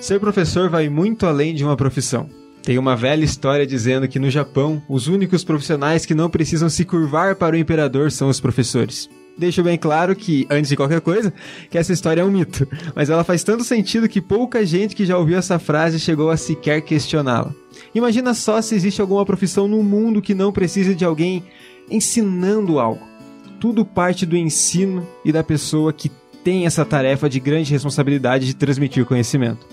Ser professor vai muito além de uma profissão. Tem uma velha história dizendo que no Japão, os únicos profissionais que não precisam se curvar para o imperador são os professores. Deixo bem claro que, antes de qualquer coisa, que essa história é um mito, mas ela faz tanto sentido que pouca gente que já ouviu essa frase chegou a sequer questioná-la. Imagina só se existe alguma profissão no mundo que não precise de alguém ensinando algo. Tudo parte do ensino e da pessoa que tem essa tarefa de grande responsabilidade de transmitir conhecimento.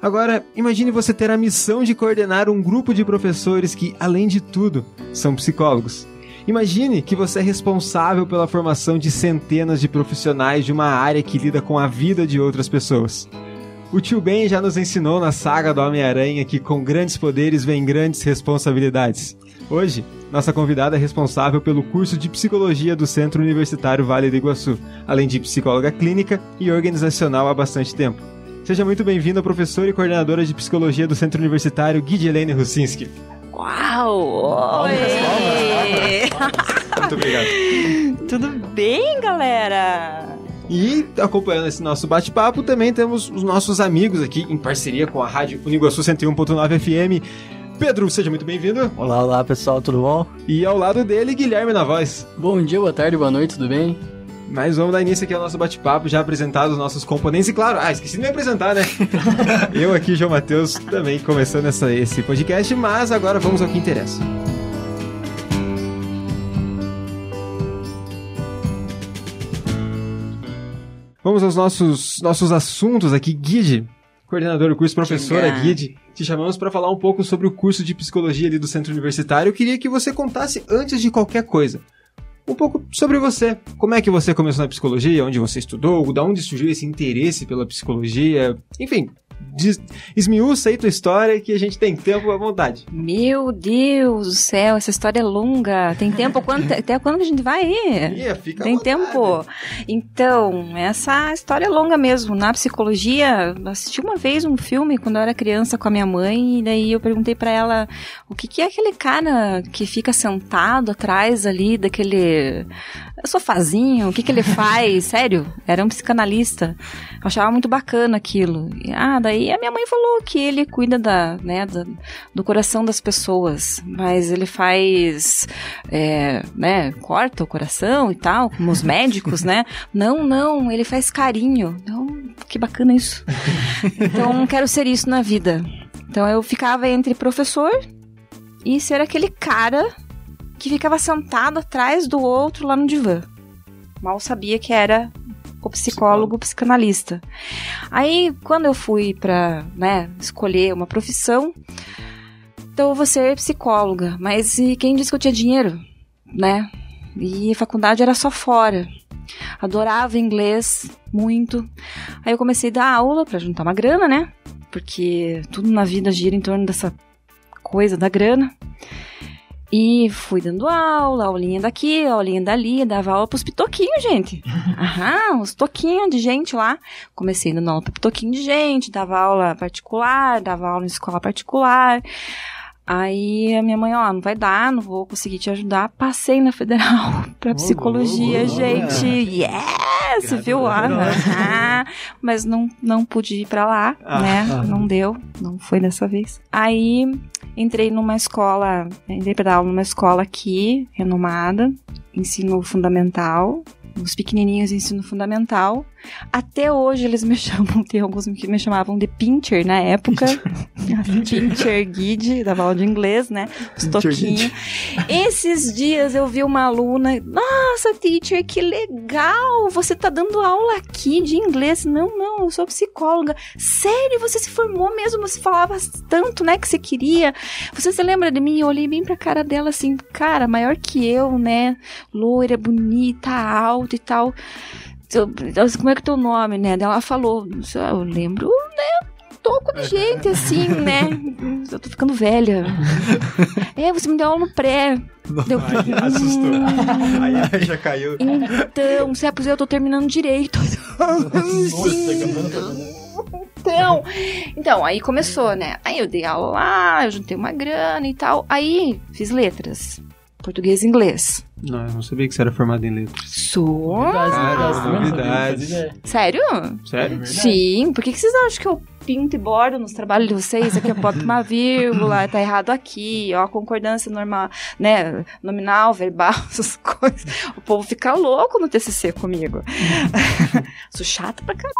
Agora, imagine você ter a missão de coordenar um grupo de professores que, além de tudo, são psicólogos. Imagine que você é responsável pela formação de centenas de profissionais de uma área que lida com a vida de outras pessoas. O tio Ben já nos ensinou na saga do Homem-Aranha que com grandes poderes vem grandes responsabilidades. Hoje, nossa convidada é responsável pelo curso de psicologia do Centro Universitário Vale do Iguaçu, além de psicóloga clínica e organizacional há bastante tempo. Seja muito bem-vinda, professora e coordenadora de psicologia do Centro Universitário Guidelene Rusinski. Uau! Oi! muito obrigado. Tudo bem, galera? E acompanhando esse nosso bate-papo, também temos os nossos amigos aqui em parceria com a Rádio Uniguaçu 101.9 FM. Pedro, seja muito bem-vindo. Olá, olá pessoal, tudo bom? E ao lado dele, Guilherme na voz. Bom dia, boa tarde, boa noite, tudo bem? Mas vamos dar início aqui ao nosso bate-papo, já apresentados os nossos componentes. E claro, ah, esqueci de me apresentar, né? Eu aqui, João Matheus, também começando essa, esse podcast, mas agora vamos ao que interessa. Vamos aos nossos, nossos assuntos aqui. Guide, coordenador do curso, professora Guide, te chamamos para falar um pouco sobre o curso de psicologia ali do Centro Universitário. Eu queria que você contasse, antes de qualquer coisa, um pouco sobre você. Como é que você começou na psicologia? Onde você estudou? Da onde surgiu esse interesse pela psicologia? Enfim, esmiuça aí tua história que a gente tem tempo à vontade. Meu Deus do céu, essa história é longa. Tem tempo? Até quando a gente vai ir? Yeah, fica tem tempo. Então, essa história é longa mesmo. Na psicologia, assisti uma vez um filme quando eu era criança com a minha mãe, e daí eu perguntei para ela o que, que é aquele cara que fica sentado atrás ali daquele sofazinho, o que, que ele faz? Sério, era um psicanalista. Eu achava muito bacana aquilo. Ah, daí a minha mãe falou que ele cuida da, né, da, do coração das pessoas, mas ele faz, é, né, corta o coração e tal, como os médicos, né? Não, não, ele faz carinho. Então, que bacana isso. Então, quero ser isso na vida. Então, eu ficava entre professor e ser aquele cara que ficava sentado atrás do outro lá no divã. Mal sabia que era o psicólogo, o psicanalista. Aí, quando eu fui para né, escolher uma profissão, então eu vou ser psicóloga. Mas e quem disse que eu tinha dinheiro, né? E faculdade era só fora. Adorava inglês muito. Aí eu comecei a dar aula para juntar uma grana, né? Porque tudo na vida gira em torno dessa coisa da grana. E fui dando aula, aulinha daqui, aulinha dali, dava aula pros pitoquinhos, gente. Aham, os toquinhos de gente lá. Comecei dando aula pra pitoquinho de gente, dava aula particular, dava aula em escola particular. Aí a minha mãe, ó, não vai dar, não vou conseguir te ajudar. Passei na federal pra psicologia, oh, gente. Yes! Viu lá? Ah, mas não, não pude ir pra lá, ah, né? Ah. Não deu, não foi dessa vez. Aí entrei numa escola, entrei pra dar aula numa escola aqui, renomada, ensino fundamental, os pequenininhos ensino fundamental. Até hoje eles me chamam, tem alguns que me chamavam de Pincher na época. Pincher Guide, dava aula de inglês, né? Os toquinhos. Esses dias eu vi uma aluna, nossa, teacher, que legal! Você tá dando aula aqui de inglês. Não, não, eu sou psicóloga. Sério, você se formou mesmo? Você falava tanto, né, que você queria. Você se lembra de mim? Eu olhei bem pra cara dela assim, cara, maior que eu, né? Loira, bonita, alta e tal como é que é teu nome, né? Ela falou, eu lembro, né? toco de gente, assim, né? Eu tô ficando velha. é, você me deu aula no pré. Deu... Aí, assustou. Hum, aí, já caiu. Então, se é possível, eu tô terminando direito. então, então, aí começou, né? Aí eu dei aula lá, eu juntei uma grana e tal. Aí fiz letras. Português e inglês. Não, eu não sabia que você era formado em letras. Sou? Cara, novidades. Sério? Sério? Verdade. Sim. Por que, que vocês acham que eu pinto e bordo nos trabalhos de vocês? Aqui eu boto uma vírgula, tá errado aqui, ó, concordância normal, né? Nominal, verbal, essas coisas. O povo fica louco no TCC comigo. Sou chata pra caralho.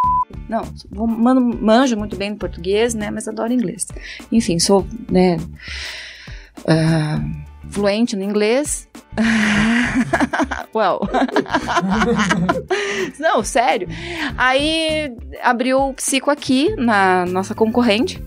Não, vou- mano, manjo muito bem português, né? Mas adoro inglês. Enfim, sou, né? ah, fluente no inglês. well. Não, sério. Aí abriu o psico aqui na nossa concorrente,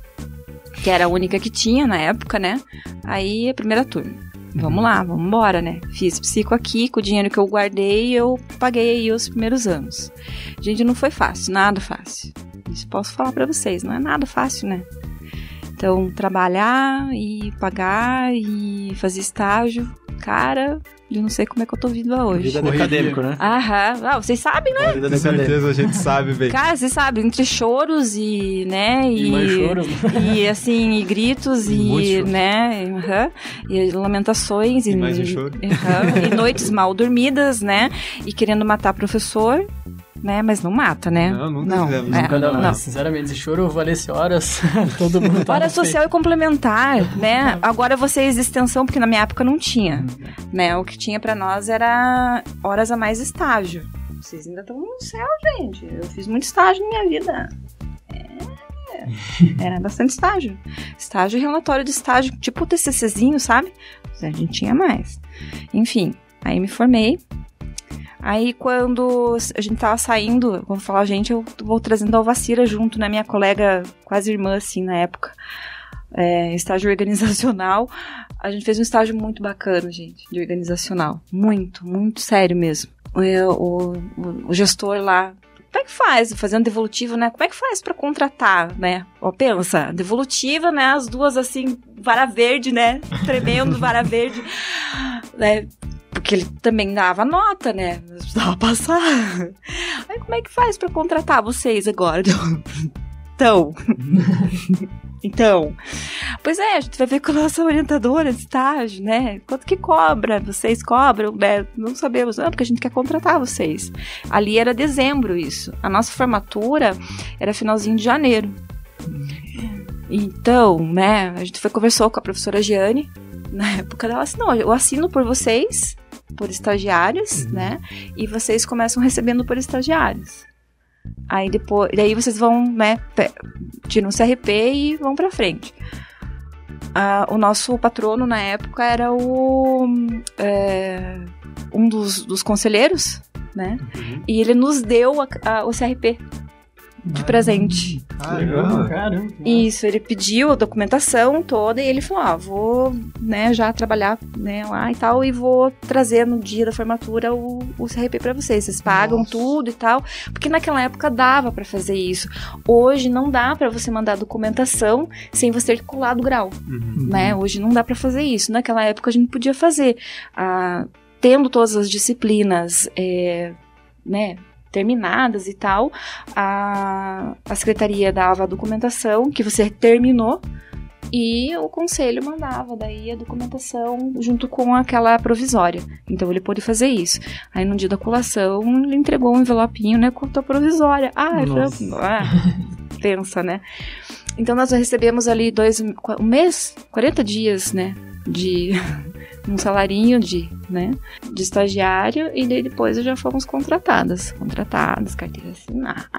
que era a única que tinha na época, né? Aí a primeira turma. Vamos lá, vamos embora, né? Fiz psico aqui, com o dinheiro que eu guardei, eu paguei aí os primeiros anos. Gente, não foi fácil, nada fácil. Isso posso falar pra vocês, não é nada fácil, né? Então, trabalhar e pagar e fazer estágio, cara, eu não sei como é que eu tô viva hoje. Vida acadêmico, né? Aham, ah, vocês sabem, né? Vida Com certeza a gente sabe bem. Cara, você sabe, entre choros e, né, E e, né? e assim, e gritos E e, choro. né, aham, e lamentações E e, mais um choro. aham, e noites mal dormidas, né, e querendo matar professor, né, mas não mata, né? Não, nunca fizemos. é, Nunca não, não. sinceramente, se choro valesse horas, todo mundo tá Hora social e complementar, né? Agora vocês extensão, porque na minha época não tinha, né? O que tinha pra nós era horas a mais estágio. Vocês ainda estão no céu, gente. Eu fiz muito estágio na minha vida. É. Era bastante estágio. Estágio e relatório de estágio, tipo o TCCzinho, sabe? A gente tinha mais. Enfim, aí me formei. Aí quando a gente tava saindo, vou falar gente, eu vou trazendo a Alvacira junto, né? Minha colega, quase irmã, assim, na época. É, estágio organizacional. A gente fez um estágio muito bacana, gente, de organizacional. Muito, muito sério mesmo. O, o- o- o gestor lá. Como é que faz? Fazendo devolutiva, né? Como é que faz pra contratar, né? Ó, pensa, devolutiva, né? As duas assim, vara verde, né? Tremendo, vara verde. Né? Porque ele também dava nota, né? Precisava passar. Aí como é que faz pra contratar vocês agora? Então. Então. Pois é, a gente vai ver com a nossa orientadora de estágio, né? Quanto que cobra? Vocês cobram, né? Não sabemos, não, porque a gente quer contratar vocês. Ali era dezembro isso. A nossa formatura era finalzinho de janeiro. Então, né, a gente foi conversou com a professora Giane, na época dela assim, não, eu assino por vocês, por estagiários, né? E vocês começam recebendo por estagiários. Aí depois, daí vocês vão, né, tiram o CRP e vão pra frente. Ah, o nosso patrono na época era o é, um dos, dos conselheiros, né? E ele nos deu a- a- o CRP de presente. Ah, legal. Caramba. Isso, ele pediu a documentação toda e ele falou: ah, vou né, já trabalhar né, lá e tal, e vou trazer no dia da formatura o, o CRP pra vocês. Vocês pagam Nossa. tudo e tal. Porque naquela época dava pra fazer isso. Hoje não dá pra você mandar documentação sem você ter colado o grau Uhum. né? Hoje não dá pra fazer isso. Naquela época a gente podia fazer. Ah, tendo todas as disciplinas, é, né? Terminadas e tal, a, a secretaria dava a documentação que você terminou e o conselho mandava daí a documentação junto com aquela provisória. Então ele pôde fazer isso. Aí no dia da colação ele entregou um envelopinho, né, com a provisória. Ah, Nossa. falei, ah, pensa, né? Então nós recebemos ali dois, um mês, 40 dias, né, de um salarinho de, né, de estagiário e daí depois já fomos contratadas, contratadas, carteira assinada.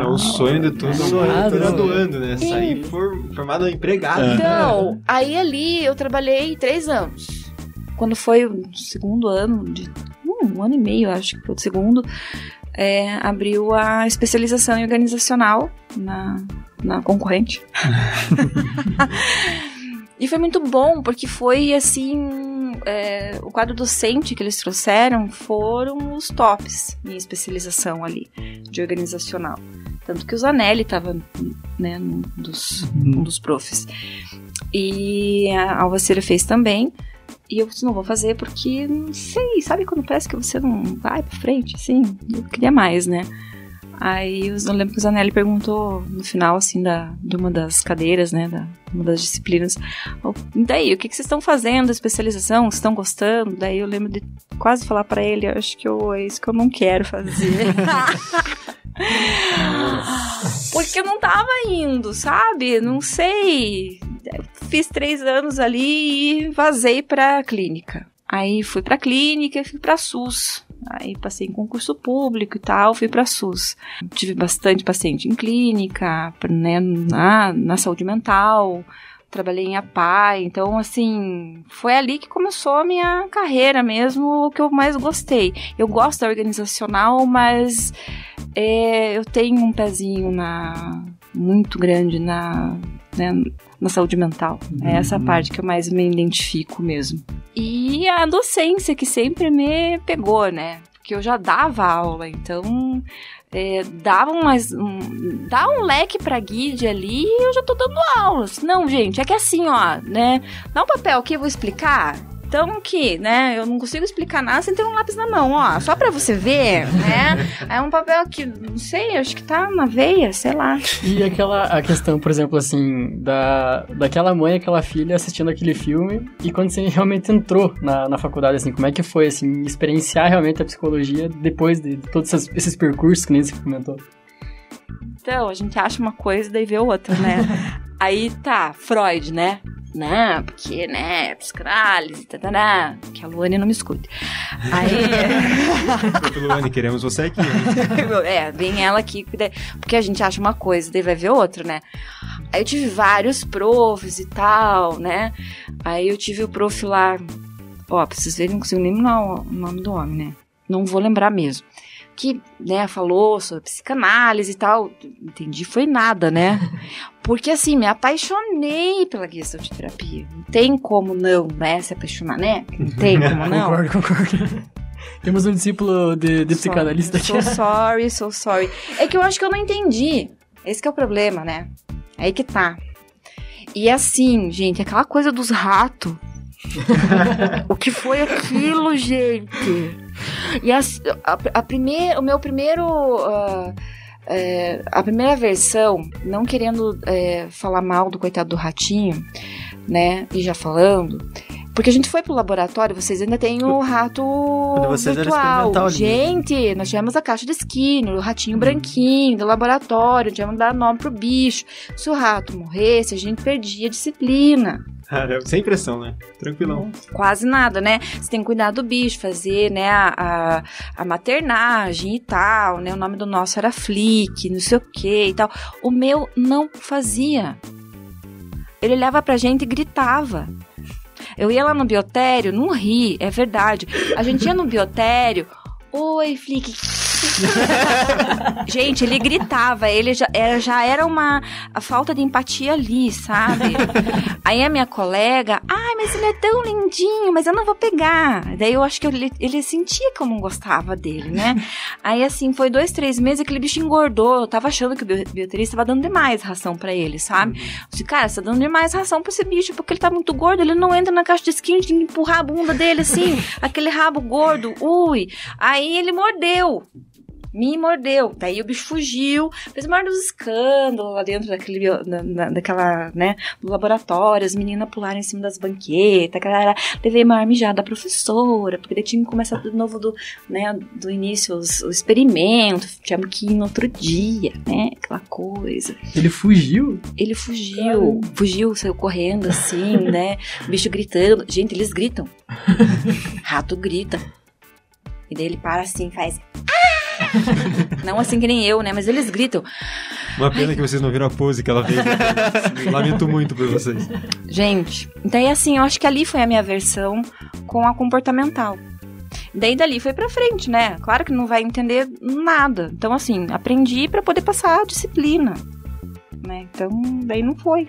É o sonho de todo Sonhado, graduando, né? Sair for, formado empregado. Então, aí ali eu trabalhei três anos. Quando foi o segundo ano, de hum, um ano e meio, acho que foi o segundo, é, abriu a especialização em organizacional na, na concorrente. e foi muito bom, porque foi assim. É, o quadro docente que eles trouxeram foram os tops em especialização ali, de organizacional. Tanto que o Zanelli estava né, num dos, um dos profs. E a Alvaceira fez também. E eu disse, não vou fazer porque, não sei, sabe quando parece que você não vai pra frente, assim? Eu queria mais, né? Aí eu lembro que o Zanelli perguntou no final, assim, da, de uma das cadeiras, né, da, uma das disciplinas, daí, o que, que vocês estão fazendo, especialização, vocês estão gostando? Daí eu lembro de quase falar para ele, acho que eu, é isso que eu não quero fazer. Porque eu não tava indo, sabe? Não sei. Fiz três anos ali e vazei pra clínica. Aí fui pra clínica e fui pra SUS. Aí passei em concurso público e tal, fui para SUS. Tive bastante paciente em clínica, né, na, na saúde mental, trabalhei em APAI, então assim, foi ali que começou a minha carreira mesmo, o que eu mais gostei. Eu gosto da organizacional, mas é, eu tenho um pezinho na muito grande na, né, na saúde mental. É essa uhum. parte que eu mais me identifico mesmo. E a docência que sempre me pegou, né? Porque eu já dava aula, então é, dava umas, um, dá um leque pra guide ali e eu já tô dando aulas. Não, gente, é que assim, ó, né? Dá um papel aqui, eu vou explicar. Então que, né, eu não consigo explicar nada sem ter um lápis na mão, ó, só para você ver, né? É um papel que, não sei, acho que tá na veia, sei lá. E aquela a questão, por exemplo, assim, da daquela mãe, aquela filha assistindo aquele filme e quando você realmente entrou na, na faculdade, assim, como é que foi, assim, experienciar realmente a psicologia depois de todos esses, esses percursos que nem você comentou? Então, a gente acha uma coisa, daí vê outra, né? Aí tá, Freud, né? né? Porque, né, psicanálise, tatará, que a Luane não me escute. Aí. Luane, queremos você aqui. é, vem ela aqui, porque a gente acha uma coisa, daí vai ver outra, né? Aí eu tive vários profs e tal, né? Aí eu tive o prof lá, ó, pra vocês verem, não consigo nem lembrar o nome do homem, né? Não vou lembrar mesmo que, né, falou sobre psicanálise e tal. Entendi, foi nada, né? Porque assim, me apaixonei pela questão de terapia. Não tem como não, né, se apaixonar, né? Não tem como não. concordo, concordo. Temos um discípulo de, de psicanalista aqui. So sorry, so sorry. É que eu acho que eu não entendi. Esse é o problema, né? É aí que tá. E assim, gente, aquela coisa dos ratos. o que foi aquilo, gente? E a, a, a primeir, o meu primeiro. Uh, é, a primeira versão, não querendo é, falar mal do coitado do ratinho, né? E já falando. Porque a gente foi pro laboratório, vocês ainda têm o rato virtual. Gente, nós tivemos a caixa de Skinner, o ratinho uhum. branquinho do laboratório, tivemos que dar nome pro bicho. Se o rato morresse, a gente perdia a disciplina. Sem pressão, né? Tranquilão. Quase nada, né? Você tem que cuidar do bicho, fazer, né, a, a, a maternagem e tal, né? O nome do nosso era Flick, não sei o que e tal. O meu não fazia. Ele olhava pra gente e gritava. Eu ia lá no biotério, não ri, é verdade. A gente ia no biotério, oi, Flick, Gente, ele gritava, ele já era, já era uma falta de empatia ali, sabe? Aí a minha colega, ai, mas ele é tão lindinho, mas eu não vou pegar. Daí eu acho que ele, ele sentia que eu não gostava dele, né? Aí assim, foi dois, três meses aquele bicho engordou. Eu tava achando que o bioterista tava dando demais ração para ele, sabe? Eu disse, cara, você tá dando demais ração pra esse bicho, porque ele tá muito gordo, ele não entra na caixa de skin de empurrar a bunda dele assim, aquele rabo gordo, ui. Aí ele mordeu me mordeu. Daí o bicho fugiu, fez maior dos escândalos lá dentro daquele, daquela, né, do laboratório, as meninas pularam em cima das banquetas, galera, levei maior mijada da professora, porque daí tinha que começar de novo do, né, do início os, o experimento, tínhamos que ir no outro dia, né, aquela coisa. Ele fugiu? Ele fugiu, fugiu, saiu correndo assim, né, o bicho gritando. Gente, eles gritam. Rato grita. E daí ele para assim, faz... não assim que nem eu, né? Mas eles gritam. Uma pena Ai. que vocês não viram a pose que ela fez. Lamento muito por vocês. Gente, daí assim, eu acho que ali foi a minha versão com a comportamental. Daí dali foi pra frente, né? Claro que não vai entender nada. Então, assim, aprendi para poder passar a disciplina. Né? Então, daí não foi.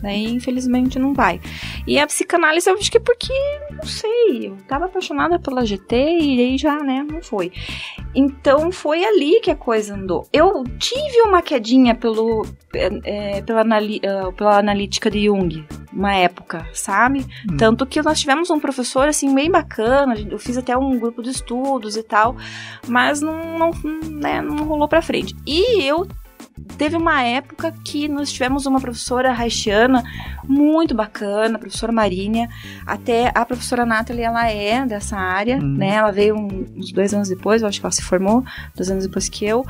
Daí, infelizmente, não vai. E a psicanálise, eu acho que é porque, não sei, eu tava apaixonada pela GT e aí já, né, não foi. Então, foi ali que a coisa andou. Eu tive uma quedinha pelo, é, pela, anali, uh, pela analítica de Jung, uma época, sabe? Tanto que nós tivemos um professor, assim, bem bacana, eu fiz até um grupo de estudos e tal, mas não, não, né, não rolou pra frente. E eu teve uma época que nós tivemos uma professora haitiana muito bacana, a professora Marinha, até a professora Nathalie, ela é dessa área, né? Ela veio uns dois anos depois, eu acho que ela se formou, dois anos depois que eu,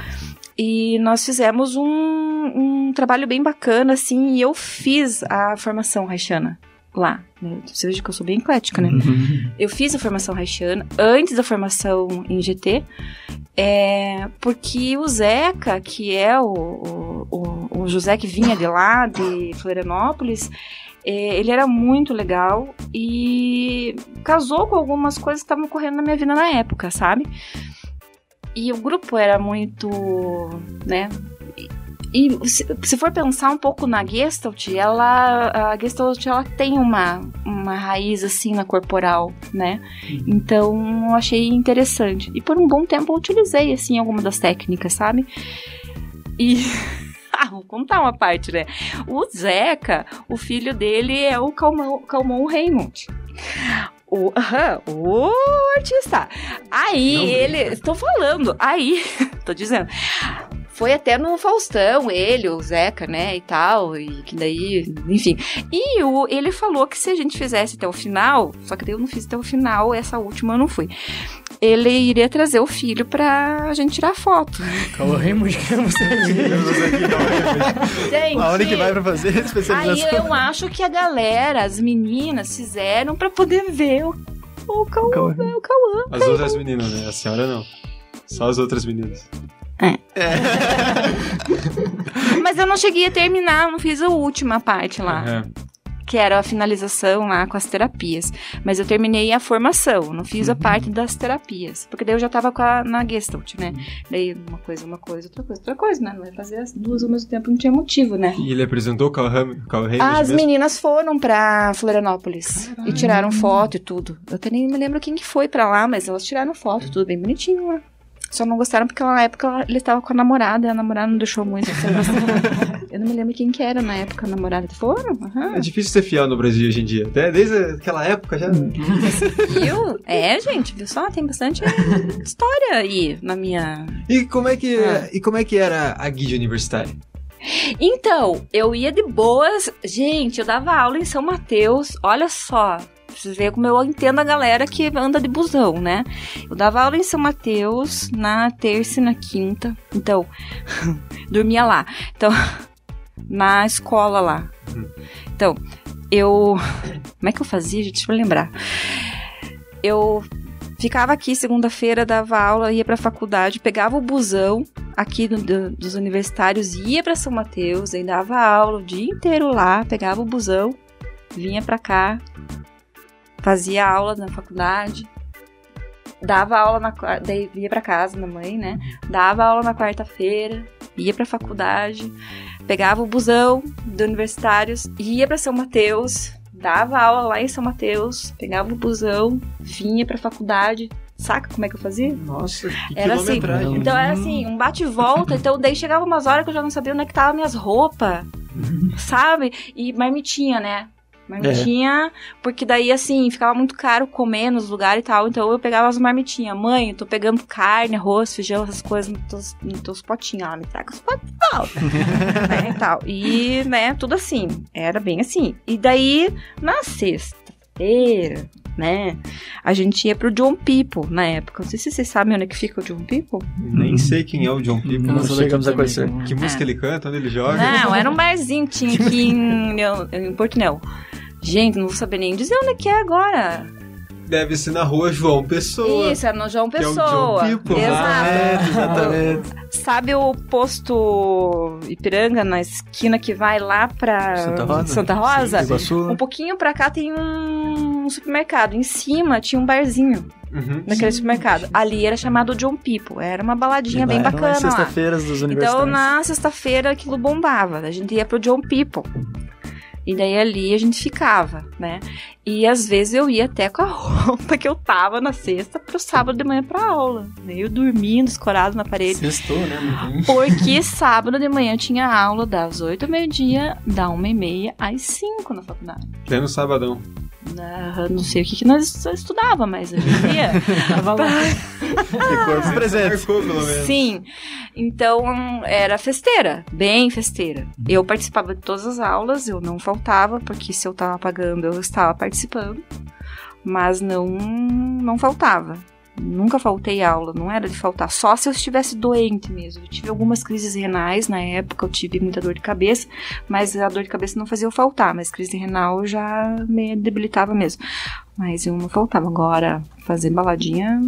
e nós fizemos um, um trabalho bem bacana, assim, e eu fiz a formação haitiana lá. né? Você veja que eu sou bem eclética, né? Eu fiz a formação haitiana antes da formação em GT, é, porque o Zeca, que é o, o, o- o José que vinha de lá, de Florianópolis, é, ele era muito legal e casou com algumas coisas que estavam ocorrendo na minha vida na época, sabe? E o grupo era muito, né? E, se, se for pensar um pouco na Gestalt, ela, a Gestalt ela tem uma, uma raiz assim na corporal, né? Então eu achei interessante. E por um bom tempo eu utilizei assim alguma das técnicas, sabe? E ah, vou contar uma parte, né? O Zeca, o filho dele é o Calmon, Calmon Raymond. O, o artista. Aí Não ele. Estou falando. Aí. tô dizendo. Foi até no Faustão, ele, o Zeca, né, e tal, e que daí, enfim. E o, ele falou que se a gente fizesse até o final, só que daí eu não fiz até o final, essa última eu não fui. Ele iria trazer o filho pra gente tirar foto. Calma, Raymond, que você Gente, Aonde que vai pra fazer Aí especialização? eu acho que a galera, as meninas, fizeram pra poder ver o, o Cauã. Cauã. O Cauã. As outras meninas, né? A senhora não. Só as outras meninas. Mas eu não cheguei a terminar, não fiz a última parte lá. Aham. que era a finalização lá com as terapias. Mas eu terminei a formação, não fiz a parte das terapias. Porque daí eu já tava com a, na Gestalt, né? Daí uma coisa, uma coisa, outra coisa, outra coisa, né? Não ia fazer as duas ao mesmo tempo, não tinha motivo, né? E ele apresentou o Carl Ham- Carl Raymond As mesmo? meninas foram pra Florianópolis e tiraram foto e tudo. Eu até nem me lembro quem que foi pra lá, mas elas tiraram foto, tudo bem bonitinho lá. Só não gostaram porque na época ele estava com a namorada e a namorada não deixou muito. Eu não me lembro quem que era na época a namorada. Foram? Aham. É difícil ser fiel no Brasil hoje em dia. Até desde aquela época já. Viu? É, gente, viu só? Tem bastante história aí na minha. E como é que, Ah. e como é, que era a guia universitária? Então, eu ia de boas. Gente, eu dava aula em São Mateus. Olha só. Vocês verem como eu entendo a galera que anda de busão, né? Eu dava aula em São Mateus na terça e na quinta. Então, dormia lá. Então, na escola lá. Então, eu. Como é que eu fazia, gente? Deixa eu lembrar. Eu ficava aqui segunda-feira, dava aula, ia pra faculdade, pegava o busão aqui do- do- dos universitários, ia pra São Mateus, aí dava aula o dia inteiro lá, pegava o busão, vinha pra cá, fazia aula na faculdade, dava aula na daí ia pra casa da mãe, né? Dava aula na quarta-feira, ia pra faculdade, pegava o busão dos universitários, ia pra São Mateus, dava aula lá em São Mateus, pegava o busão, vinha pra faculdade. Saca como é que eu fazia? Nossa, que Era assim. Então era assim, um bate e volta. Então daí chegava umas horas que eu já não sabia onde é que tava minhas roupas, sabe? E marmitinha, né? Marmitinha, porque daí assim, ficava muito caro comer nos lugares e tal. Então eu pegava as marmitinhas. Mãe, eu tô pegando carne, arroz, feijão, essas coisas nos teus, nos teus potinhos. Ela me traga os potinhos. né, e tal. E, né, tudo assim. Era bem assim. E daí, na sexta-feira, né, a gente ia pro John People na época. Não sei se vocês sabem onde é que fica o John People. Nem sei quem é o John People. Não Não chegamos a conhecer. Que música ele canta, onde ele joga. Não, era um barzinho que tinha aqui em, em Portunel. Gente, não vou saber nem dizer onde é que é agora. Deve ser na rua João Pessoa. Isso, era no João Que é o Pessoa. John People. Exato. É, exatamente. Sabe o posto Ipiranga, na esquina que vai lá pra Santa Rosa. Santa Rosa? Iguaçu. Um pouquinho pra cá tem um supermercado. Em cima tinha um barzinho Uhum. naquele supermercado. Ali era chamado John People. Era uma baladinha bem bacana sexta-feiras dos Então, universitários. na sexta-feira, aquilo bombava. A gente ia pro John People. E daí ali a gente ficava, né? E às vezes eu ia até com a roupa que eu tava na sexta pro sábado de manhã pra aula. Né? Eu dormindo, escorado na parede. Sextou, né? Porque sábado de manhã tinha aula das 8 ao meio-dia, da 1 e meia às 5 na faculdade. Pleno sabadão. Ah, não sei o que, que nós estudava, mas a gente ia. Tava lá. De corpo presente. Marcou, pelo menos. Sim. Então era festeira, bem festeira. Eu participava de todas as aulas, eu não faltava, porque se eu tava pagando, eu estava participando. Mas não não faltava. Nunca faltei aula, não era de faltar, só se eu estivesse doente mesmo. Eu tive algumas crises renais na época, eu tive muita dor de cabeça, mas a dor de cabeça não fazia eu faltar, mas crise renal já me debilitava mesmo. Mas eu não faltava. Agora, fazer baladinha.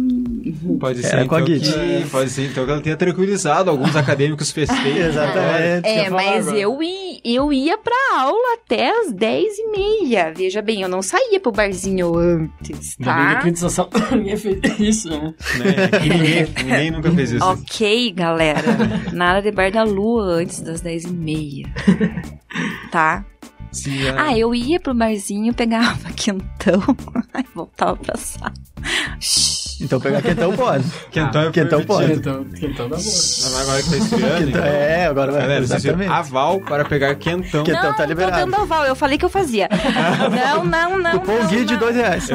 Pode ser, Era com a então, Git. que, pode ser, então, que ela tenha tranquilizado alguns acadêmicos festeiros. Exatamente. É, fala mas eu, i- eu ia pra aula até as 10 e meia. Veja bem, eu não saía pro barzinho antes, Ainda bem que tá? de Sassão ninguém fez isso, né? Né? Ninguém, ninguém nunca fez isso. Ok, galera. Nada de bar da lua antes das 10 e meia. Tá? É. Ah, eu ia pro barzinho, pegava quentão, aí voltava pra sala. Então pegar quentão pode. Quentão é Quentão pode. permitido. Então, quentão da boa. Mas Agora que tá esfriando, Quentão, então. é, agora vai. Galera, exatamente. aval para pegar quentão. Quentão não, tá tô liberado. dando aval, eu falei que eu fazia. não, não, não. Cupom não, Gui de não. dois reais.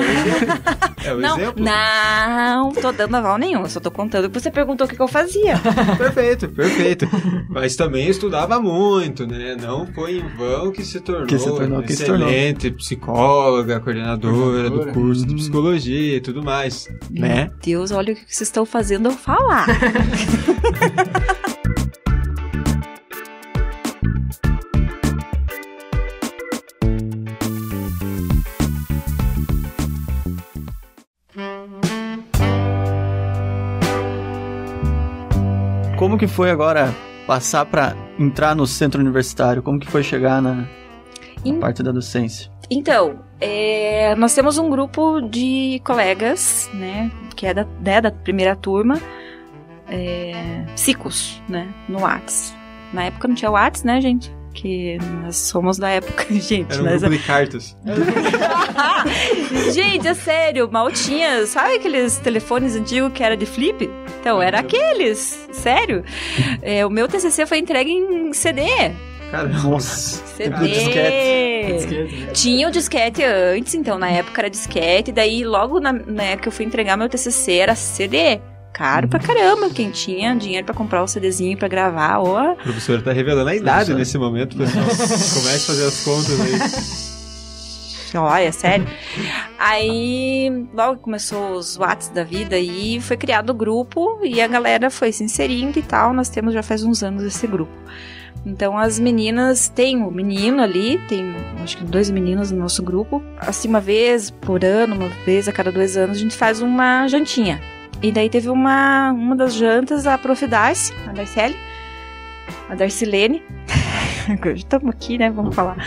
É o Não, exemplo? não, tô dando aval nenhum, eu só tô contando que você perguntou o que, que eu fazia. Perfeito, perfeito. Mas também estudava muito, né? Não foi em vão que se tornou, Que se tornou, que se tornou. excelente psicóloga, coordenadora do Coordenadora. curso de psicologia e tudo mais, né? Meu Deus, olha o que vocês estão fazendo eu falar. Como que foi agora passar pra entrar no centro universitário? Como que foi chegar na, na Em- parte da docência? Então, é, nós temos um grupo de colegas, né, que é da, né, da primeira turma, é, psicos, né, no Whats. Na época não tinha Whats, né, gente? Que nós somos da época, gente. Era um nós- grupo de cartas. gente, é sério, mal tinha. Sabe aqueles telefones antigos que era de flip? Então, era aqueles, sério. É, o meu TCC foi entregue em CD. Cara, Nossa. CD. disquete. Disquete, né? Tinha o disquete antes, então na época era disquete, daí logo na, na época que eu fui entregar meu TCC era CD. Caro pra caramba, quem tinha dinheiro pra comprar o CDzinho pra gravar, ó. o professor tá revelando a idade Professor. nesse momento, pessoal. Comece a fazer as contas aí. Olha, sério. Aí, logo que começou os Whats da vida e foi criado o grupo e a galera foi se inserindo e tal. Nós temos já faz uns anos esse grupo. Então as meninas, tem um menino ali, tem acho que dois meninos no nosso grupo. Assim, uma vez por ano, uma vez a cada dois anos, a gente faz uma jantinha. E daí teve uma, uma das jantas, a Prof. Darcy, a Darcele, a Darcilene. Estamos aqui, né? Vamos falar.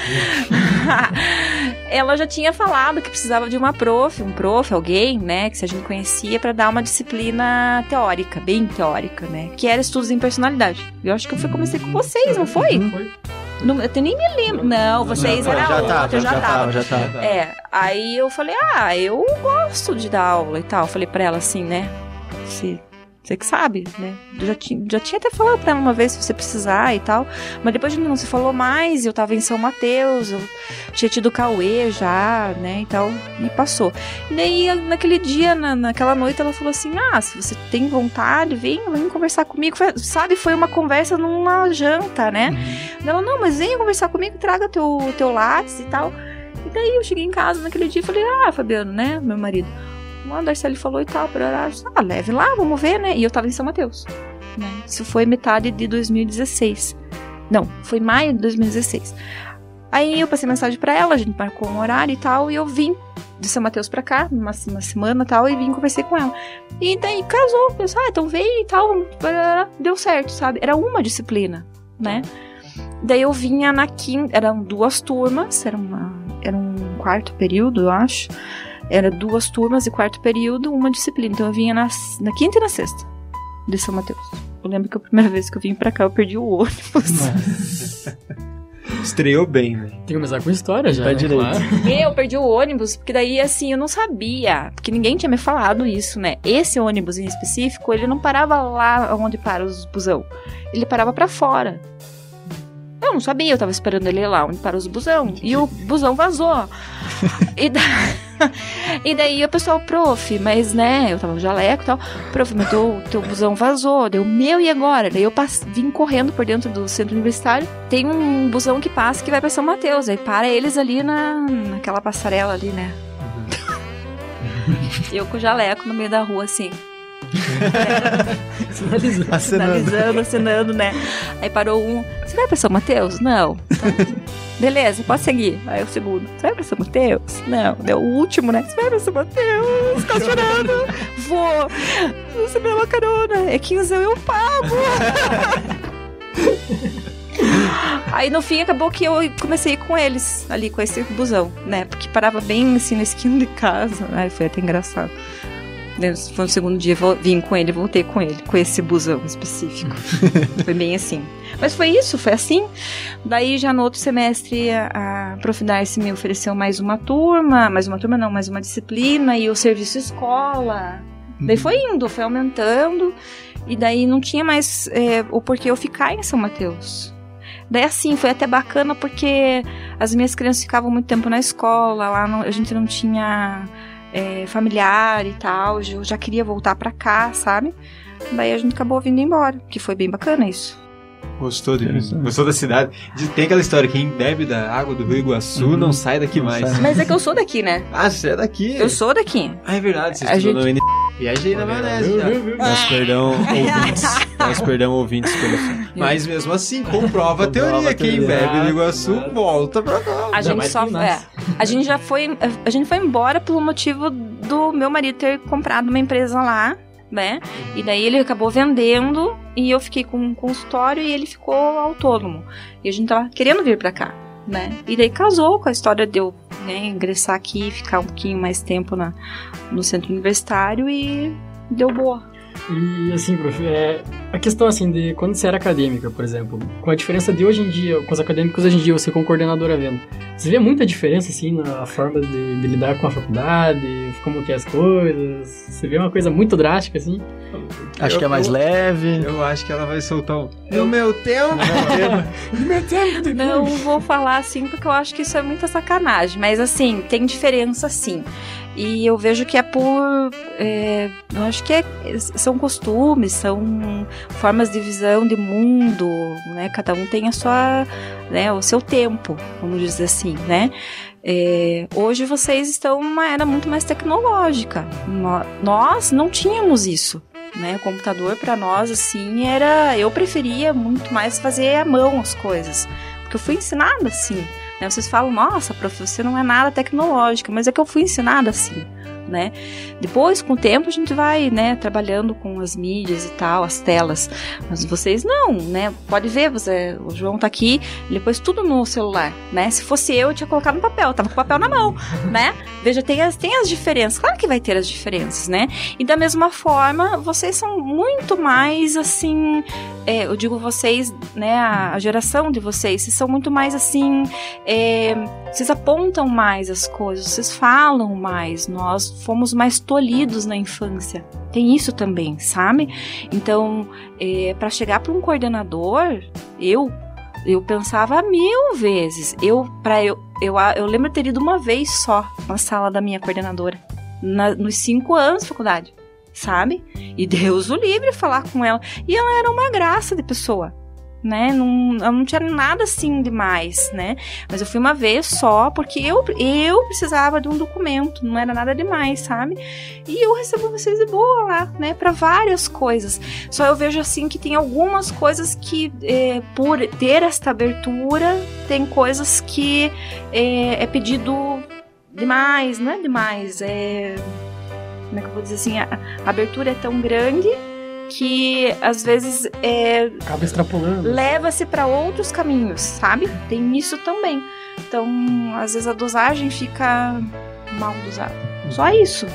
ela já tinha falado que precisava de uma prof, um prof, alguém, né, que se a gente conhecia para dar uma disciplina teórica, bem teórica, né, que era estudos em personalidade. Eu acho que eu fui comecei com vocês, não foi? Foi. Não, eu nem me lembro. Não, vocês Não, era já outra, tava, já, já tava. tava, já tava. É, aí eu falei, ah, eu gosto de dar aula e tal. Eu falei pra ela assim, né? Se, você que sabe, né? Eu já, tinha, já tinha até falado pra ela uma vez se você precisar e tal. Mas depois a gente não se falou mais. Eu tava em São Mateus, eu tinha tido Cauê já, né? E tal. E passou. E daí, naquele dia, na, naquela noite, ela falou assim: Ah, se você tem vontade, vem, vem conversar comigo. Foi- sabe, foi uma conversa numa janta, né? Ela, não, mas venha conversar comigo, traga teu, teu lápis e tal. E daí eu cheguei em casa naquele dia e falei, ah, Fabiano, né, meu marido. O Darcele falou e tal, pra ah, leve lá, vamos ver, né? E eu tava em São Mateus. Né? Isso foi metade de 2016. Não, foi maio de 2016. Aí eu passei mensagem pra ela, a gente marcou um horário e tal, e eu vim de São Mateus pra cá, uma, uma semana e tal, e vim conversei com ela. E daí casou, pensou, ah, então vem e tal, deu certo, sabe? Era uma disciplina, né? Daí eu vinha na quinta, eram duas turmas, era, uma, era um quarto período, eu acho. Era duas turmas e quarto período, uma disciplina. Então eu vinha na, na quinta e na sexta de São Mateus. Eu lembro que a primeira vez que eu vim pra cá eu perdi o ônibus. Estreou bem, né? Tem que começar com história já, Tá né? direito. Claro. Eu perdi o ônibus, porque daí, assim, eu não sabia. Porque ninguém tinha me falado isso, né? Esse ônibus em específico, ele não parava lá onde para os busão. Ele parava pra fora. Eu não sabia, eu tava esperando ele lá onde para os busão. E o busão vazou. e, da... e daí o pessoal, prof, mas né, eu tava no jaleco e tal. Prof, mas teu, teu busão vazou. Deu meu e agora? Daí eu pass... vim correndo por dentro do centro universitário. Tem um busão que passa que vai pra São Mateus. Aí para eles ali na, naquela passarela ali, né? eu com o jaleco no meio da rua, assim. Sinalizando. Acenando. Sinalizando, acenando, né? Aí parou um. Você vai pra São Mateus? Não. Então, beleza, pode seguir. Aí o segundo. Você vai pra São Mateus? Não. Deu o último, né? Você vai pra São Mateus? Tá chorando? Vou. Você me dá uma carona. É 15 eu pago. Aí no fim acabou que eu comecei com eles ali, com esse busão, né? Porque parava bem assim na esquina de casa. Aí foi até engraçado. Daí, Foi no segundo dia, vim com ele, voltei com ele, com esse busão específico. foi bem assim. Mas foi isso, foi assim. Daí já no outro semestre a, a Prof. Darcy me ofereceu mais uma turma, mais uma turma não, mais uma disciplina e o serviço escola. Daí foi indo, foi aumentando. E daí não tinha mais é, o porquê eu ficar em São Mateus. Daí assim, foi até bacana porque as minhas crianças ficavam muito tempo na escola, lá não- a gente não tinha é, familiar e tal, eu já queria voltar pra cá, sabe? Daí a gente acabou vindo embora, que foi bem bacana isso. Gostou, de, Interessante. gostou da cidade? Tem aquela história, quem bebe da água do Rio Iguaçu Uhum. não sai daqui Não mais. sai. Mas é que eu sou daqui, né? Ah, você é daqui? Eu sou daqui. Ah, é verdade, você A estudou gente- no N... Viajei na maionese já. Viu, viu, viu? Peço perdão, ouvintes. Peço perdão, ouvintes, pelo fã. Mas mesmo assim, comprova a teoria. Quem teoria. bebe do Iguaçu, volta pra cá. A gente só é, a gente já foi a gente foi embora pelo motivo do meu marido ter comprado uma empresa lá, né? E daí ele acabou vendendo e eu fiquei com um consultório e ele ficou autônomo. E a gente tava querendo vir pra cá, né? E daí casou com a história de eu né, ingressar aqui, ficar um pouquinho mais tempo na, no centro universitário e deu boa. E assim, prof, é, a questão assim de quando você era acadêmica, por exemplo, com a diferença de hoje em dia, com os acadêmicos hoje em dia, você como coordenadora vendo, você vê muita diferença assim na forma de, de lidar com a faculdade, como que é as coisas? Você vê uma coisa muito drástica assim? Acho Eu- que é mais eu- leve. Eu acho que ela vai soltar um. No meu tempo! Não vou falar assim porque eu acho que isso é muita sacanagem, mas assim, tem diferença sim. E eu vejo que é por. é, eu acho que é- são costumes, são formas de visão de mundo, né? Cada um tem a sua. Né, o seu tempo, vamos dizer assim, né? É, hoje vocês estão numa era muito mais tecnológica. Nó- Nós não tínhamos isso. Né, o computador para nós assim era, eu preferia muito mais fazer à mão as coisas, porque eu fui ensinada assim. Né? Vocês falam, nossa, prof, você não é nada tecnológica, mas é que eu fui ensinada assim, né? Depois, com o tempo, a gente vai, né, trabalhando com as mídias e tal, as telas. Mas vocês não, né? Pode ver, você, o João tá aqui, ele pôs tudo no celular, né? Se fosse eu, eu tinha colocado no papel, tava com o papel na mão, né? Veja, tem as, tem as diferenças, claro que vai ter as diferenças, né? E da mesma forma, vocês são muito mais assim, é, eu digo vocês, né, a, a geração de vocês, vocês são muito mais assim, é, vocês apontam mais as coisas, vocês falam mais, nós fomos mais tolhidos na infância. Tem isso também, sabe? Então, é, para chegar para um coordenador, eu eu pensava mil vezes. Eu para eu, eu eu lembro ter ido uma vez só na sala da minha coordenadora na- nos cinco anos de faculdade, sabe? E Deus o livre falar com ela. E ela era uma graça de pessoa, né? Não, ela não tinha nada assim demais, né? Mas eu fui uma vez só porque eu, eu precisava de um documento, não era nada demais, sabe? E eu recebo vocês de boa lá, né? Para várias coisas. Só eu vejo assim que tem algumas coisas que, é, por ter esta abertura, tem coisas que é, é pedido demais, não é demais, é. Como é que eu vou dizer assim? A, a abertura é tão grande que às vezes é, Acaba extrapolando. leva-se para outros caminhos, sabe? Tem isso também. Então, às vezes a dosagem fica mal dosada. Só isso.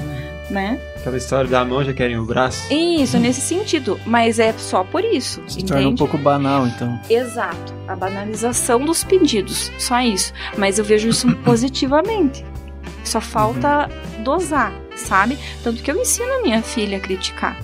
né? Aquela história da mão já querem o braço. Isso, nesse sentido. Mas é só por isso, Se torna um pouco banal, então. Exato. A banalização dos pedidos. Só isso. Mas eu vejo isso positivamente. Só falta dosar, sabe? Tanto que eu ensino a minha filha a criticar.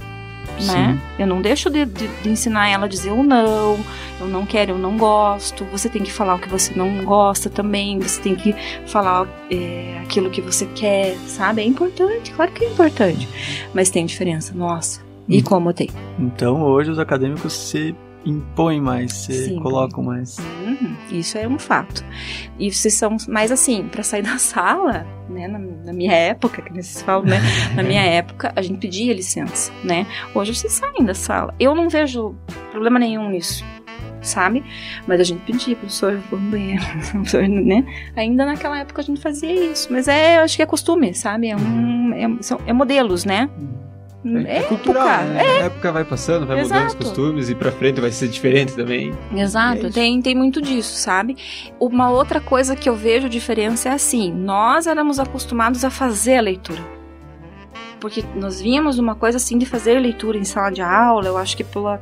Né? Eu não deixo de, de- de ensinar ela a dizer o não, eu não quero, eu não gosto. Você tem que falar o que você não gosta também. Você tem que falar é, aquilo que você quer, sabe? É importante, claro que é importante. Mas tem diferença, nossa. E Hum. como tem. Então hoje os acadêmicos se impõem mais, se Sim. colocam mais. Uhum, isso é um fato. E vocês são mais assim, pra sair da sala, né? Na, na minha época, que vocês falam, né? Na minha época, a gente pedia licença, né? Hoje vocês saem da sala. Eu não vejo problema nenhum nisso. Sabe? Mas a gente pedia, professor, eu vou no banheiro, professor, né? Ainda naquela época a gente fazia isso. Mas é, eu acho que é costume, sabe? É, um, é, são, é modelos, né? É, cultural, época, né? A época vai passando, vai mudando os Exato. costumes e pra frente vai ser diferente também. Exato, É tem, tem muito disso, sabe? Uma outra coisa que eu vejo diferença é assim: nós éramos acostumados a fazer a leitura. Porque nós víamos uma coisa assim de fazer leitura em sala de aula, eu acho que pelo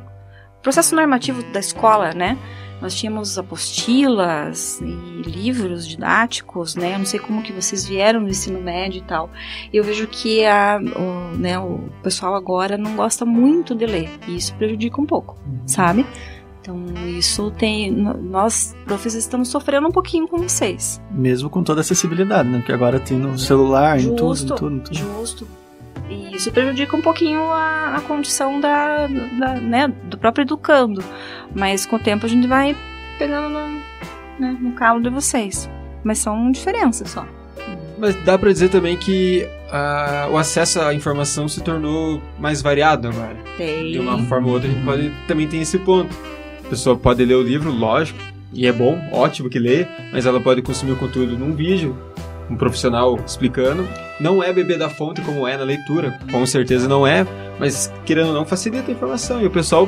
processo normativo da escola, né? Nós tínhamos apostilas e livros didáticos, né? Eu não sei como que vocês vieram no ensino médio e tal. Eu vejo que a, o, né, o pessoal agora não gosta muito de ler. E isso prejudica um pouco, sabe? Então, isso tem. Nós, professores, estamos sofrendo um pouquinho com vocês. Mesmo com toda a acessibilidade, né? Porque agora tem no celular, em tudo, em Justo, tudo, em tudo. Justo. E isso prejudica um pouquinho a, a condição da, da, né, do próprio educando. Mas com o tempo a gente vai pegando no, né, no calo de vocês. Mas são diferenças só. Mas dá pra dizer também que ah, o acesso à informação se tornou mais variado agora. Tem. De uma forma ou outra, a gente pode, também tem esse ponto. A pessoa pode ler o livro, lógico, e é bom, ótimo que lê, mas ela pode consumir o conteúdo num vídeo, um profissional explicando. Não é beber da fonte como é na leitura, com certeza não é, mas querendo ou não, facilita a informação. E o pessoal,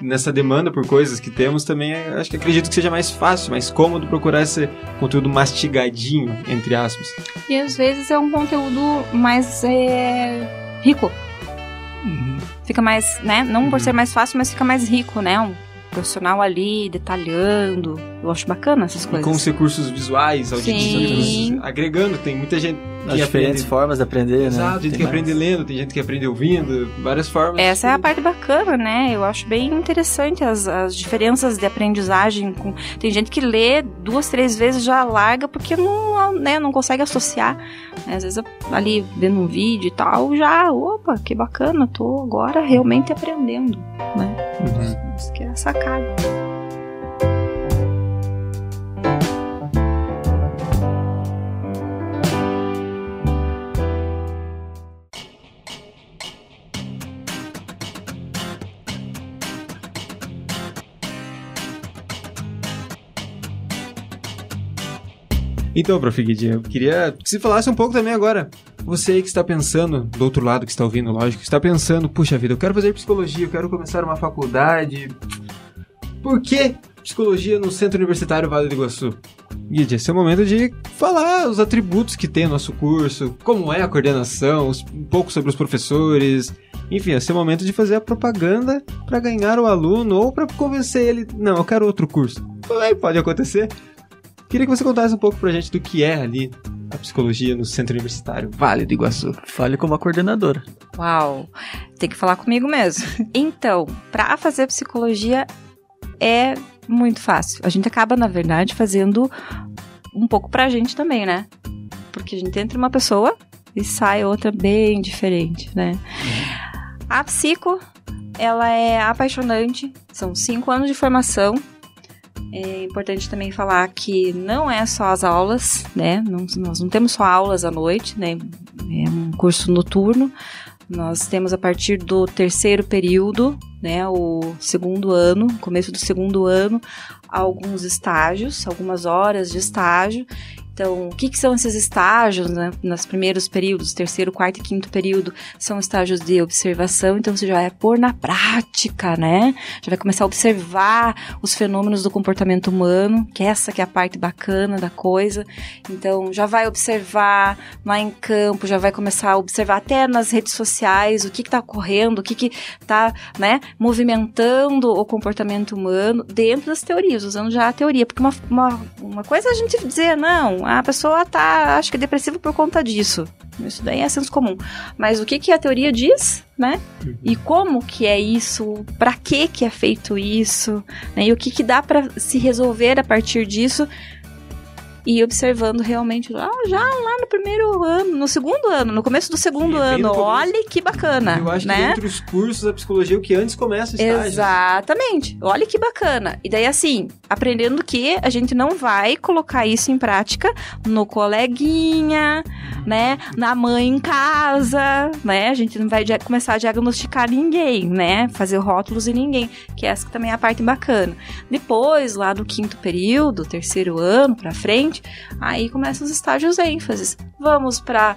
nessa demanda por coisas que temos, também é- acho que acredito que seja mais fácil, mais cômodo procurar esse conteúdo mastigadinho, entre aspas. E às vezes é um conteúdo mais é, rico. Fica mais, né? Não por ser mais fácil, mas fica mais rico, né? Um profissional ali detalhando. Eu acho bacana essas E coisas. com os recursos visuais, auditivos, agregando. Tem muita gente As diferentes aprende... formas de aprender, Exato, né? gente Tem que mais. aprende lendo, tem gente que aprende ouvindo, várias formas. Essa é a parte bacana, né? Eu acho bem interessante as, as diferenças de aprendizagem. Com... Tem gente que lê duas, três vezes já larga porque não, né, não consegue associar. Às vezes ali vendo um vídeo e tal, já, opa, que bacana, tô agora realmente aprendendo, né? Sacada. Então, Prof. Guidinho, eu queria que você falasse um pouco também agora. Você aí que está pensando, do outro lado que está ouvindo, lógico, está pensando, puxa vida, eu quero fazer psicologia, eu quero começar uma faculdade. Por que psicologia no Centro Universitário Vale do Iguaçu? Guide, esse é o momento de falar os atributos que tem o nosso curso, como é a coordenação, um pouco sobre os professores. Enfim, esse é o momento de fazer a propaganda para ganhar o aluno ou para convencer ele, não, eu quero outro curso. Pode acontecer. Queria que você contasse um pouco pra gente do que é ali a psicologia no Centro Universitário Vale do Iguaçu. Fale como a coordenadora. Uau, tem que falar comigo mesmo. Então, para fazer psicologia é muito fácil. A gente acaba, na verdade, fazendo um pouco pra gente também, né? Porque a gente entra uma pessoa e sai outra bem diferente, né? A psico, ela é apaixonante. São cinco anos de formação. É importante também falar que não é só as aulas, né? Não- nós não temos só aulas à noite, né? É um curso noturno. Nós temos a partir do terceiro período, né, o segundo ano, começo do segundo ano, alguns estágios, algumas horas de estágio, Então, o que, que são esses estágios, né? Nos primeiros períodos, terceiro, quarto e quinto período, são estágios de observação, então você já vai pôr na prática, né? Já vai começar a observar os fenômenos do comportamento humano, que essa que é a parte bacana da coisa. Então, já vai observar lá em campo, já vai começar a observar até nas redes sociais o que está ocorrendo, o que está, né, movimentando o comportamento humano dentro das teorias, usando já a teoria. Porque uma, uma, uma coisa é a gente dizer, não, a pessoa tá, acho que depressiva por conta disso. Isso daí é senso comum. Mas o que, que a teoria diz, né? Uhum. E como que é isso? Para que que é feito isso? Né? E o que que dá para se resolver a partir disso? E observando realmente ah, já lá no primeiro ano, no segundo ano, no começo do segundo ano. Olha que bacana. Eu acho né? que entre os cursos da psicologia, o que antes começa o estágio. Exatamente. Olha que bacana. E daí, assim, aprendendo que a gente não vai colocar isso em prática no coleguinha, né? Na mãe em casa, né? A gente não vai começar a diagnosticar ninguém, né? Fazer rótulos em ninguém, que essa também é a parte bacana. Depois, lá do quinto período, terceiro ano para frente, aí começam os estágios ênfases. Vamos para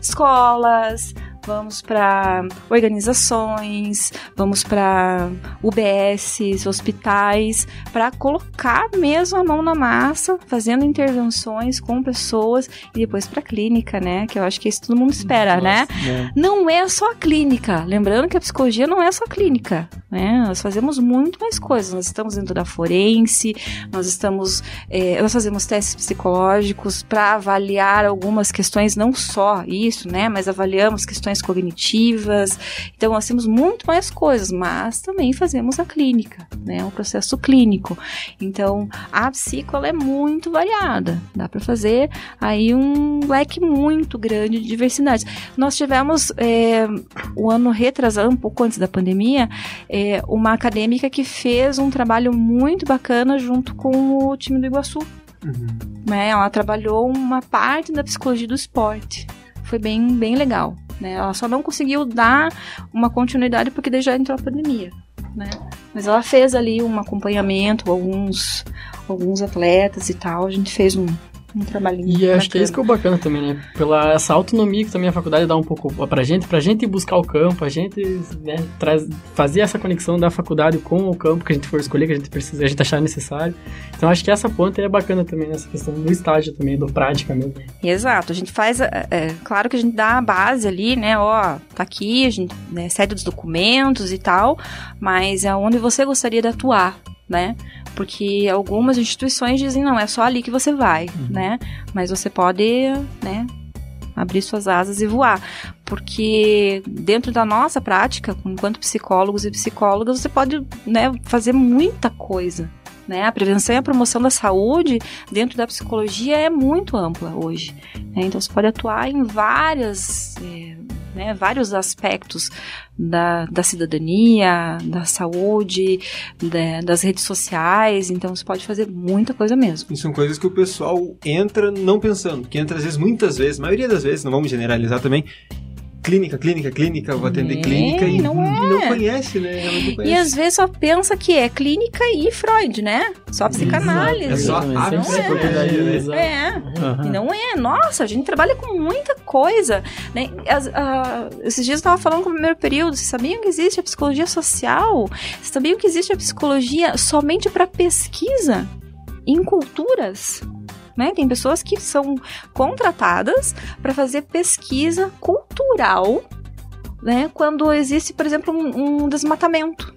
escolas, vamos para organizações, vamos para UBS, hospitais, para colocar mesmo a mão na massa, fazendo intervenções com pessoas e depois para clínica, né? Que eu acho que isso todo mundo espera, né? Nossa, né? É. Não é só a clínica. Lembrando que a psicologia não é só clínica, né? Nós fazemos muito mais coisas. Nós estamos dentro da forense, nós estamos, é, nós fazemos testes psicológicos para avaliar algumas questões, não só isso, né? Mas avaliamos questões questões cognitivas. Então, nós temos muito mais coisas, mas também fazemos a clínica, né? O processo clínico. Então, a psico é muito variada. Dá para fazer aí um leque muito grande de diversidades. Nós tivemos é, o ano retrasado, um pouco antes da pandemia, é, uma acadêmica que fez um trabalho muito bacana junto com o time do Iguaçu. Uhum. Né? Ela trabalhou uma parte da psicologia do esporte. Foi bem, bem legal. Né? Ela só não conseguiu dar uma continuidade porque daí já entrou a pandemia. Né? Mas ela fez ali um acompanhamento, alguns, alguns atletas e tal. A gente fez um, um trabalhinho. E acho que é isso que é bacana também, né? Pela essa autonomia que também a faculdade dá um pouco pra gente, pra gente buscar o campo, a gente né, traz, fazer essa conexão da faculdade com o campo que a gente for escolher, que a gente precisa, a gente achar necessário. Então acho que essa ponta é bacana também nessa questão do estágio também, do prática mesmo. Exato, a gente faz, é, claro que a gente dá a base ali, né? Ó, tá aqui, a gente né, cede os documentos e tal, mas é onde você gostaria de atuar, né? Porque algumas instituições dizem, não, é só ali que você vai, uhum. né? Mas você pode, né, abrir suas asas e voar. Porque dentro da nossa prática, enquanto psicólogos e psicólogas, você pode né, fazer muita coisa. Né? A prevenção e a promoção da saúde dentro da psicologia é muito ampla hoje. Né? Então você pode atuar em várias é, né, vários aspectos da, da cidadania, da saúde, da, das redes sociais, então você pode fazer muita coisa mesmo. E são coisas que o pessoal entra não pensando, que entra às vezes, muitas vezes, maioria das vezes, não vamos generalizar também, clínica, clínica, clínica, vou atender é, clínica e não, é. não conhece, né? Não conhece. E às vezes só pensa que é clínica e Freud, né? Só psicanálise. É só a não é. É. Uhum. E não é. Nossa, a gente trabalha com muita coisa. Né? As, uh, esses dias eu estava falando com o primeiro período. Vocês sabiam que existe a psicologia social? Vocês sabiam que existe a psicologia somente para pesquisa em culturas? Né? Tem pessoas que são contratadas para fazer pesquisa cultural, né? Quando existe, por exemplo, um, um desmatamento.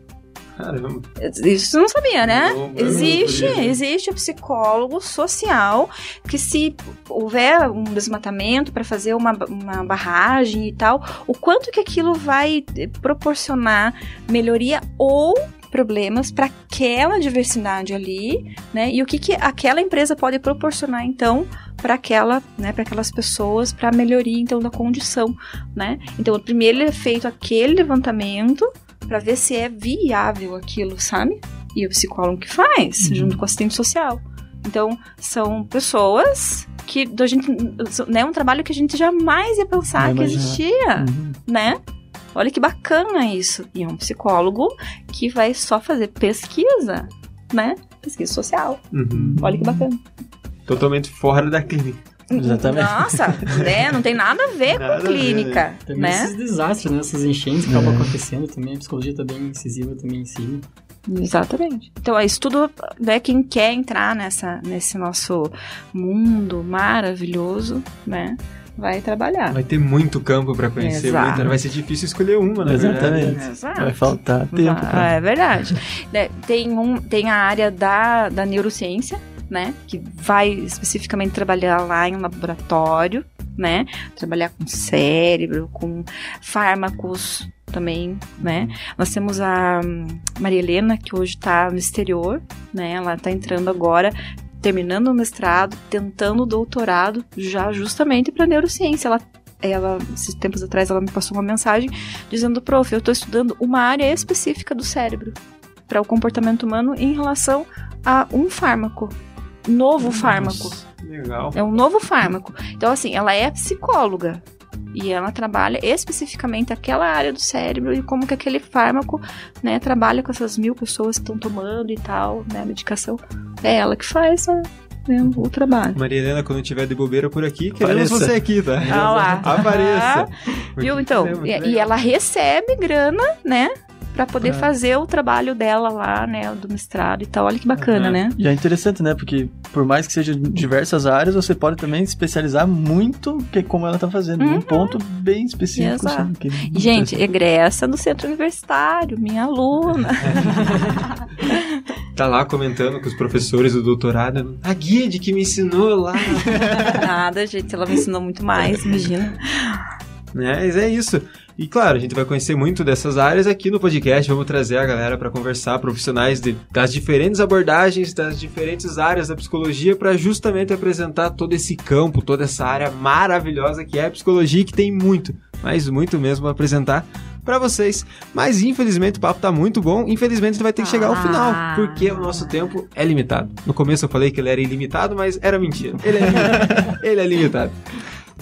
Caramba. Isso você não sabia, né? Não, existe, existe o psicólogo social que se houver um desmatamento para fazer uma, uma barragem e tal, o quanto que aquilo vai proporcionar melhoria ou problemas para aquela diversidade ali, né? E o que, que aquela empresa pode proporcionar então para aquela, né, para aquelas pessoas, para melhoria então da condição, né? Então, primeiro é feito aquele levantamento para ver se é viável aquilo, sabe? E o psicólogo que faz, uhum. junto com o assistente social. Então, são pessoas que a gente, né, um trabalho que a gente jamais ia pensar que existia, uhum. né? Olha que bacana isso. E é um psicólogo que vai só fazer pesquisa, né? Pesquisa social. Uhum. Olha que bacana. totalmente fora da clínica. Exatamente. Nossa, né? Não tem nada a ver Nada a com ver, clínica, Também né? esses desastres, né? Essas enchentes que acabam acontecendo também. A psicologia tá bem incisiva também em si. Exatamente. Então, é isso tudo, né, quem quer entrar nessa, nesse nosso mundo maravilhoso, né, vai trabalhar. Vai ter muito campo pra conhecer, muita- vai ser difícil escolher uma, verdade. Exatamente. Exato. Vai faltar tempo. Ah, é verdade. Né, Tem, um, tem a área da, da neurociência, né? Que vai especificamente trabalhar lá em um laboratório, né? Trabalhar com cérebro, com fármacos também, né? Nós temos a Maria Helena, que hoje está no exterior, né? Ela está entrando agora, terminando o mestrado, tentando o doutorado, já justamente para neurociência. Ela ela, esses tempos atrás, ela me passou uma mensagem dizendo, prof, eu estou estudando uma área específica do cérebro para o comportamento humano em relação a um fármaco, novo fármaco. Nossa, Legal. É um novo fármaco. Então, assim, ela é psicóloga. E ela trabalha especificamente aquela área do cérebro e como que aquele fármaco, né, trabalha com essas mil pessoas que estão tomando e tal, né, a medicação. É ela que faz né, né, o trabalho. Maria Helena, quando tiver de bobeira por aqui, queremos Apareça. você aqui, tá? Ah lá. Apareça. Viu? Então, e, e ela recebe grana, né, pra poder Pra- fazer o trabalho dela lá, né, do mestrado e tal. Olha que bacana, Aham. né? E é interessante, né? Porque por mais que seja em diversas áreas, você pode também se especializar muito, que como ela tá fazendo, em um Uhum. ponto bem específico. Exato. assim, que é Gente, egressa do centro universitário, minha aluna. Tá lá comentando com os professores do doutorado. A guia que me ensinou lá. Nada, gente, ela me ensinou muito mais, imagina. né? Mas é isso. E claro, a gente vai conhecer muito dessas áreas aqui no podcast. Vamos trazer a galera para conversar, profissionais de- das diferentes abordagens, das diferentes áreas da psicologia, para justamente apresentar todo esse campo, toda essa área maravilhosa que é a psicologia, e que tem muito, mas muito mesmo a apresentar para vocês. Mas infelizmente o papo tá muito bom. Infelizmente vai ter que chegar ao Ah. final, porque o nosso tempo é limitado. No começo eu falei que ele era ilimitado, mas era mentira. Ele é limitado. ele é limitado.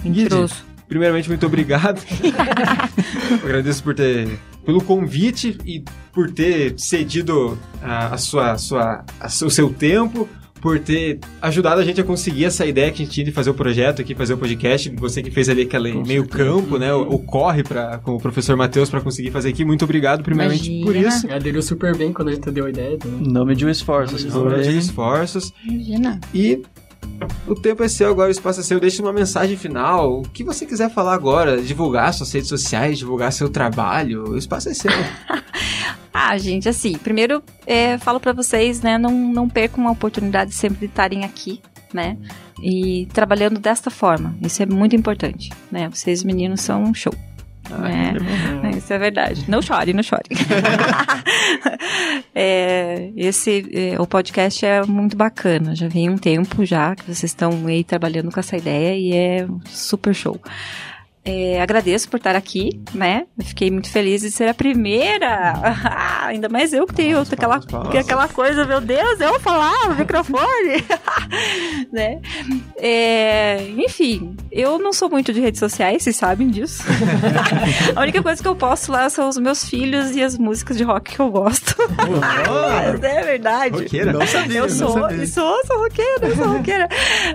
Guide. Primeiramente, muito obrigado. Agradeço por ter pelo convite e por ter cedido a, a sua, sua, a seu- o seu tempo, por ter ajudado a gente a conseguir essa ideia que a gente tinha de fazer o projeto aqui, fazer o podcast. Você que fez ali aquele meio campo, né? O, o corre pra, com o professor Matheus para conseguir fazer aqui. Muito obrigado, primeiramente, por Imagina. isso. Aderiu super bem quando a gente deu a ideia. Não mediu esforços. Não Por porém- esforços. Imagina. E o tempo é seu, agora o espaço é seu. Deixe uma mensagem final. O que você quiser falar agora, divulgar suas redes sociais, divulgar seu trabalho, o espaço é seu. Ah, gente, assim, primeiro é, falo pra vocês, né, não, não percam a oportunidade sempre de estarem aqui, né, e trabalhando desta forma. Isso é muito importante, né, vocês meninos são um show. Né? Isso é verdade. Não chore, não chore. É, esse, é, o podcast é muito bacana. Já vem um tempo já que vocês estão aí trabalhando com essa ideia e é super show. É, agradeço por estar aqui, né? Eu fiquei muito feliz de ser a primeira. Ainda mais eu que tenho Palmas, aquela, que aquela coisa, meu Deus, eu falar no microfone, né? É, enfim, eu não sou muito de redes sociais, vocês sabem disso. a única coisa que eu posto lá são os meus filhos e as músicas de rock que eu gosto. Mas é verdade. Roqueira. Não sabia, Eu não sou, sabia. e sou, sou roqueira, eu sou roqueira,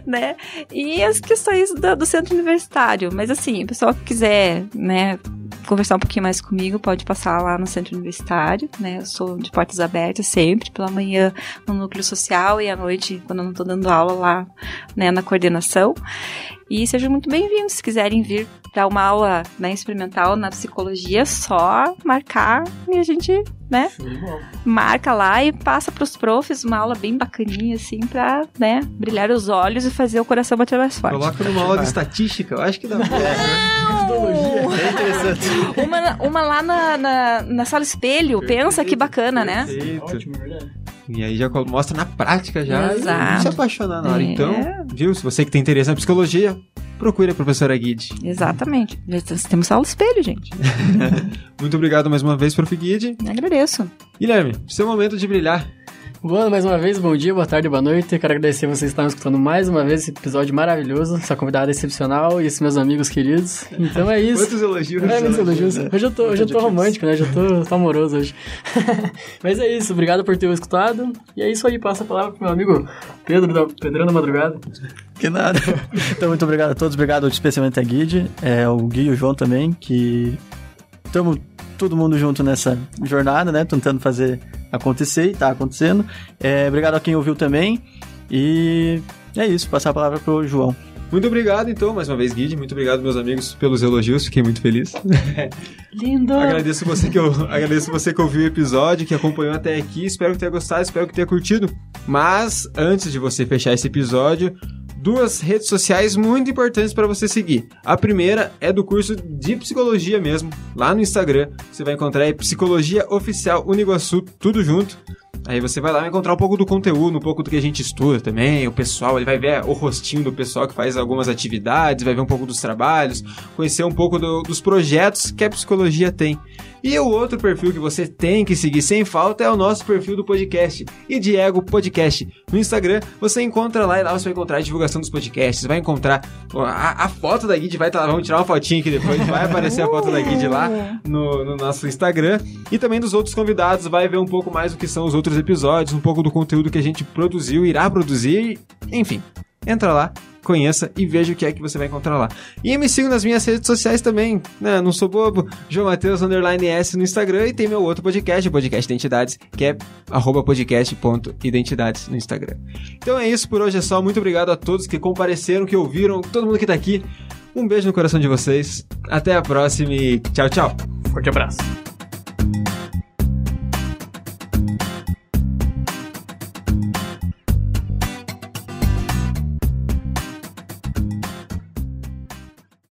né? E as questões da- do centro universitário. Mas assim, que quiser, né, conversar um pouquinho mais comigo, pode passar lá no centro universitário, né? Eu sou de portas abertas sempre, pela manhã no núcleo social e à noite, quando eu não tô dando aula lá, né, na coordenação. E sejam muito bem-vindos. Se quiserem vir dar uma aula né, experimental na psicologia, é só marcar e a gente, né, marca lá e passa pros profs uma aula bem bacaninha, assim, pra, né, brilhar os olhos e fazer o coração bater mais forte. Coloca numa aula de estatística, eu acho que dá pra. É interessante. Uma, uma lá na, na, na sala espelho, pensa que bacana, né? Ótimo, é verdade. E aí já mostra na prática já Exato. se apaixonar na hora. É. Então, viu? Se você que tem interesse na psicologia, procure a professora Guide. Exatamente. Temos aula espelho, gente. Muito obrigado mais uma vez, Prof. Guide. Agradeço. Guilherme, seu momento de brilhar. Boa, mais uma vez, bom dia, boa tarde, boa noite. Quero agradecer vocês que estão escutando mais uma vez esse episódio maravilhoso, essa convidada excepcional e esses meus amigos queridos. Então é isso. Quantos elogios? É, muitos elogios. Hoje eu tô, hoje eu tô romântico, né? Já tô, tô amoroso hoje. Mas é isso, obrigado por ter escutado. E é isso aí, passa a palavra pro meu amigo Pedro, da Pedrão da Madrugada. Que nada. Então, muito obrigado a todos. Obrigado especialmente a Guide, é, o Gui e o João também, que estamos todo mundo junto nessa jornada, né? Tentando fazer acontecer e tá acontecendo. É, obrigado a quem ouviu também. E é isso, passar a palavra pro João. Muito obrigado, então, mais uma vez, Guide. Muito obrigado, meus amigos, pelos elogios. Fiquei muito feliz. Lindo! agradeço você que eu, agradeço você que ouviu o episódio, que acompanhou até aqui. Espero que tenha gostado, espero que tenha curtido. Mas, antes de você fechar esse episódio, duas redes sociais muito importantes para você seguir. A primeira é do curso de psicologia mesmo, lá no Instagram. Você vai encontrar aí Psicologia Oficial Uniguaçu, tudo junto. Aí você vai lá encontrar um pouco do conteúdo, um pouco do que a gente estuda também, o pessoal, ele vai ver o rostinho do pessoal que faz algumas atividades, vai ver um pouco dos trabalhos, conhecer um pouco do, dos projetos que a psicologia tem. E o outro perfil que você tem que seguir sem falta é o nosso perfil do podcast, e Diego Podcast. No Instagram, você encontra lá e lá você vai encontrar a divulgação dos podcasts, vai encontrar a, a foto da Guide, vai estar tá lá, vamos tirar uma fotinha aqui depois, vai aparecer a foto da Guide lá no, no nosso Instagram. E também dos outros convidados, vai ver um pouco mais o que são os outros episódios, um pouco do conteúdo que a gente produziu, irá produzir, enfim. Entra lá, conheça e veja o que é que você vai encontrar lá. E me siga nas minhas redes sociais também, né? Não sou bobo, João Mateus underline S no Instagram e tem meu outro podcast, o Podcast Identidades, que é arroba podcast.identidades no Instagram. Então é isso, por hoje é só. Muito obrigado a todos que compareceram, que ouviram, todo mundo que tá aqui. Um beijo no coração de vocês. Até a próxima e tchau, tchau. Forte abraço.